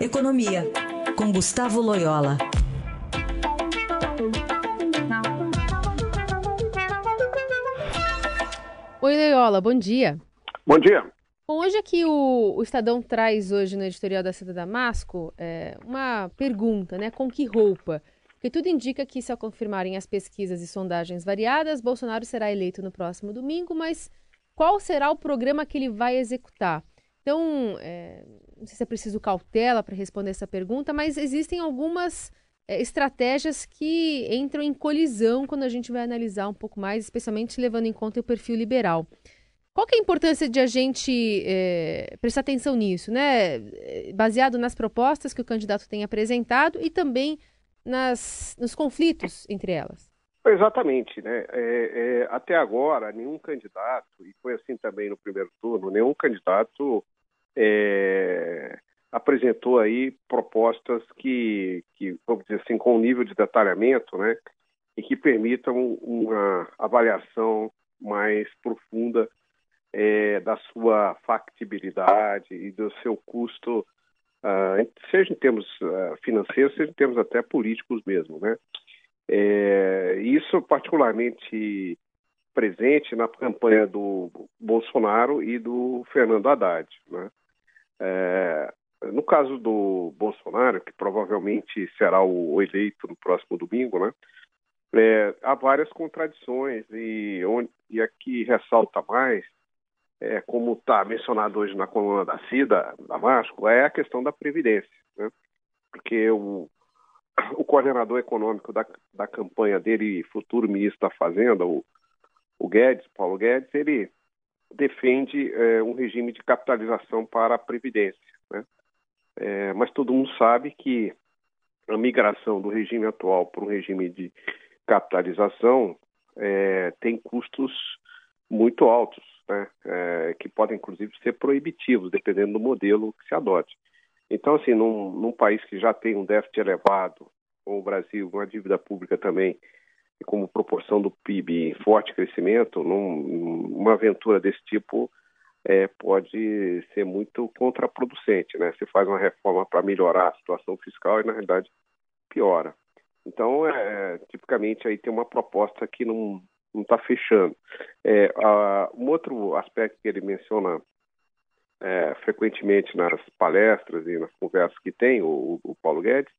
Economia, com Gustavo Loyola. Oi, Loyola, bom dia. Bom dia. Bom, hoje aqui o, o Estadão traz hoje no editorial da Seda Damasco é, uma pergunta, né? Com que roupa? Porque tudo indica que, se ao confirmarem as pesquisas e sondagens variadas, Bolsonaro será eleito no próximo domingo, mas qual será o programa que ele vai executar? Então, é, não sei se é preciso cautela para responder essa pergunta, mas existem algumas é, estratégias que entram em colisão quando a gente vai analisar um pouco mais, especialmente levando em conta o perfil liberal. Qual que é a importância de a gente é, prestar atenção nisso, né? Baseado nas propostas que o candidato tem apresentado e também nas, nos conflitos entre elas. Exatamente, né? É, é, até agora, nenhum candidato, e foi assim também no primeiro turno, nenhum candidato é, apresentou aí propostas que, que, vamos dizer assim, com um nível de detalhamento, né, e que permitam uma avaliação mais profunda é, da sua factibilidade e do seu custo, uh, seja em termos uh, financeiros, seja em termos até políticos mesmo, né? É, isso particularmente presente na campanha do Bolsonaro e do Fernando Haddad, né? É, no caso do Bolsonaro, que provavelmente será o eleito no próximo domingo, né? É, há várias contradições e, onde, e aqui ressalta mais, é, como está mencionado hoje na coluna da CIDA, Damasco, é a questão da Previdência. Né? Porque o, o coordenador econômico da, da campanha dele, futuro ministro da Fazenda, o, o Guedes, Paulo Guedes, ele defende é, um regime de capitalização para a Previdência. Né? É, mas todo mundo sabe que a migração do regime atual para um regime de capitalização é, tem custos muito altos, né? É, que podem inclusive ser proibitivos, dependendo do modelo que se adote. Então, assim, num, num país que já tem um déficit elevado, como o Brasil, uma dívida pública também como proporção do PIB em forte crescimento, num, uma aventura desse tipo é, pode ser muito contraproducente. Né? Você faz uma reforma para melhorar a situação fiscal e, na realidade, piora. Então, é, tipicamente, aí tem uma proposta que não está fechando. É, a, um outro aspecto que ele menciona é, frequentemente nas palestras e nas conversas que tem, o, o Paulo Guedes,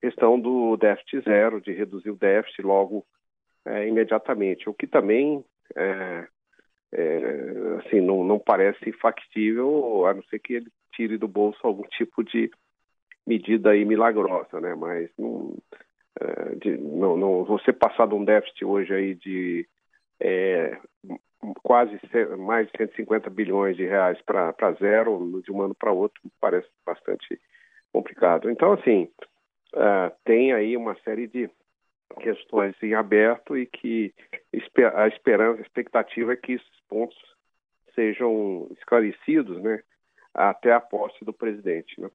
questão do déficit zero, de reduzir o déficit logo é, imediatamente, o que também é, é, assim não, não parece factível, a não ser que ele tire do bolso algum tipo de medida aí milagrosa, né? Mas não, é, de, não, não você passar de um déficit hoje aí de é, quase mais de 150 bilhões de reais para zero de um ano para outro parece bastante complicado. Então, assim, uh, tem aí uma série de questões em aberto e que a esperança, a expectativa é que esses pontos sejam esclarecidos, né, até a posse do presidente, né?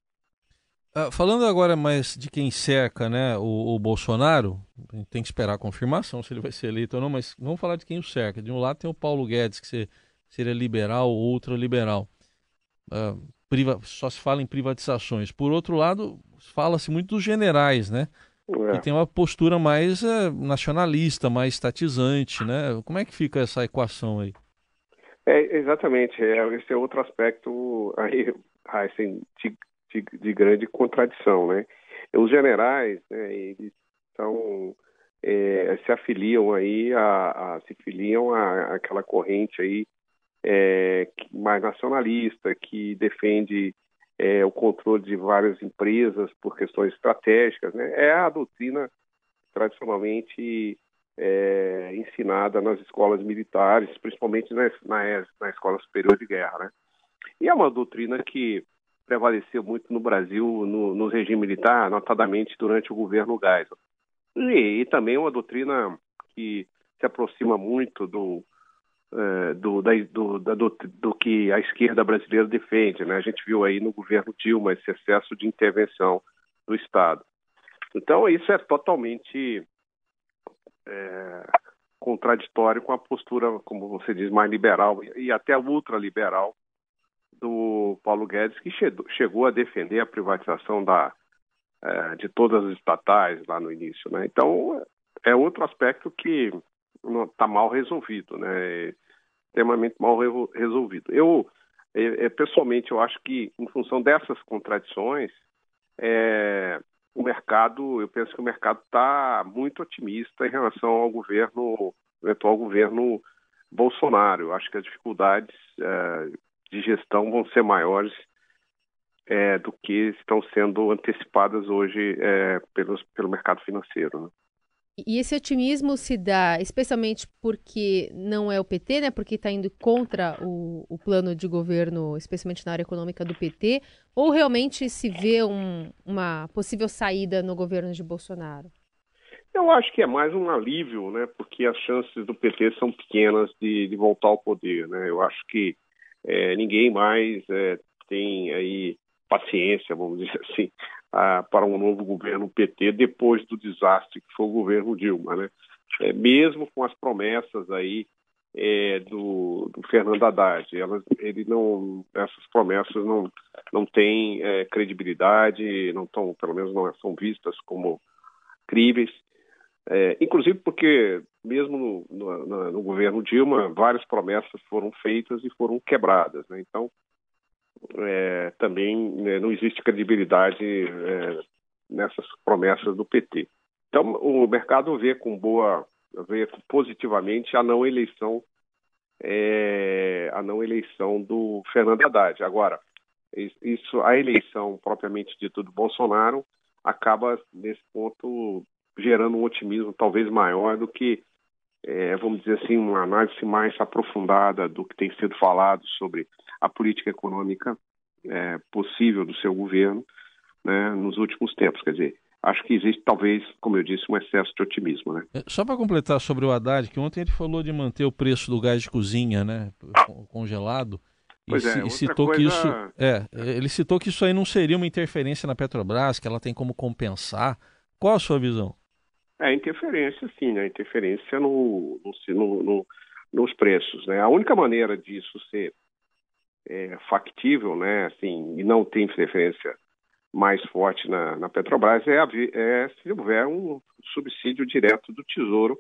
Ah, falando agora mais de quem cerca, né, o, o, Bolsonaro, tem que esperar a confirmação se ele vai ser eleito ou não, mas vamos falar de quem o cerca. De um lado tem o Paulo Guedes, que seria liberal ou ultraliberal. Uh, priva, só se fala em privatizações. Por outro lado, fala-se muito dos generais, né? É. Que tem uma postura mais é, nacionalista, mais estatizante, né? Como é que fica essa equação aí? É, exatamente, é, esse é outro aspecto aí, assim, de, de, de, grande contradição, né? Os generais, né, eles são, é, se afiliam aí, a, a se filiam a, aquela corrente aí é, mais nacionalista, que defende é, o controle de várias empresas por questões estratégicas. Né? É a doutrina tradicionalmente é, ensinada nas escolas militares, principalmente na, na, na, Escola Superior de Guerra. Né? E é uma doutrina que prevaleceu muito no Brasil, no, no regime militar, notadamente durante o governo Geisel. E, e também uma doutrina que se aproxima muito do, é, do, da, do, da, do, do, que a esquerda brasileira defende. Né? A gente viu aí no governo Dilma esse excesso de intervenção do Estado. Então, isso é totalmente é, contraditório com a postura, como você diz, mais liberal e até ultraliberal do Paulo Guedes, que chegou a defender a privatização da, é, de todas as estatais lá no início. Né? Então, é outro aspecto que está mal resolvido, né? extremamente mal resolvido. Eu, é, é, pessoalmente, eu acho que, em função dessas contradições, é, o mercado, eu penso que o mercado está muito otimista em relação ao governo, eventual governo Bolsonaro. Eu acho que as dificuldades é, de gestão vão ser maiores é, do que estão sendo antecipadas hoje é, pelos, pelo mercado financeiro. Né? E esse otimismo se dá especialmente porque não é o PT, né? Porque está indo contra o, o, plano de governo, especialmente na área econômica do PT, ou realmente se vê um, uma possível saída no governo de Bolsonaro? Eu acho que é mais um alívio, né? Porque as chances do PT são pequenas de, de voltar ao poder, né? Eu acho que é, ninguém mais é, tem aí paciência, vamos dizer assim, para um novo governo PT depois do desastre que foi o governo Dilma, né? É, mesmo com as promessas aí é, do, do, Fernando Haddad, elas, ele não, essas promessas não não têm é, credibilidade, não estão, pelo menos não são vistas como críveis. É, inclusive porque, mesmo no, no, no, governo Dilma, várias promessas foram feitas e foram quebradas. Né? Então, é, também né, não existe credibilidade é, nessas promessas do PT. Então, o mercado vê com boa, vê positivamente a não eleição, é, a não eleição do Fernando Haddad. Agora, isso, a eleição propriamente dita do Bolsonaro acaba nesse ponto gerando um otimismo talvez maior do que, é, vamos dizer assim, uma análise mais aprofundada do que tem sido falado sobre a política econômica é, possível do seu governo né, nos últimos tempos. Quer dizer, acho que existe talvez, como eu disse, um excesso de otimismo. Né? É, só para completar sobre o Haddad, que ontem ele falou de manter o preço do gás de cozinha né, congelado. Pois e, é, e citou coisa... que isso, é, ele citou que isso aí não seria uma interferência na Petrobras, que ela tem como compensar. Qual a sua visão? É, interferência, sim, né? Interferência no, no, no, nos preços, né? A única maneira disso ser é, factível, né, assim, e não ter interferência mais forte na, na Petrobras é, é, se houver um subsídio direto do Tesouro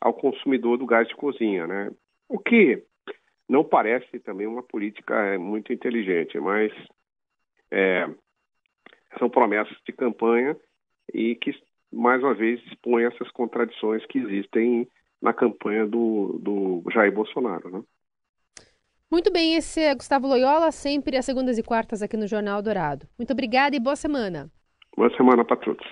ao consumidor do gás de cozinha, né? O que não parece também uma política é, muito inteligente, mas é, são promessas de campanha e que mais uma vez expõe essas contradições que existem na campanha do, do Jair Bolsonaro. Né? Muito bem, esse é Gustavo Loyola, sempre às segundas e quartas aqui no Jornal Dourado. Muito obrigada e boa semana. Boa semana para todos.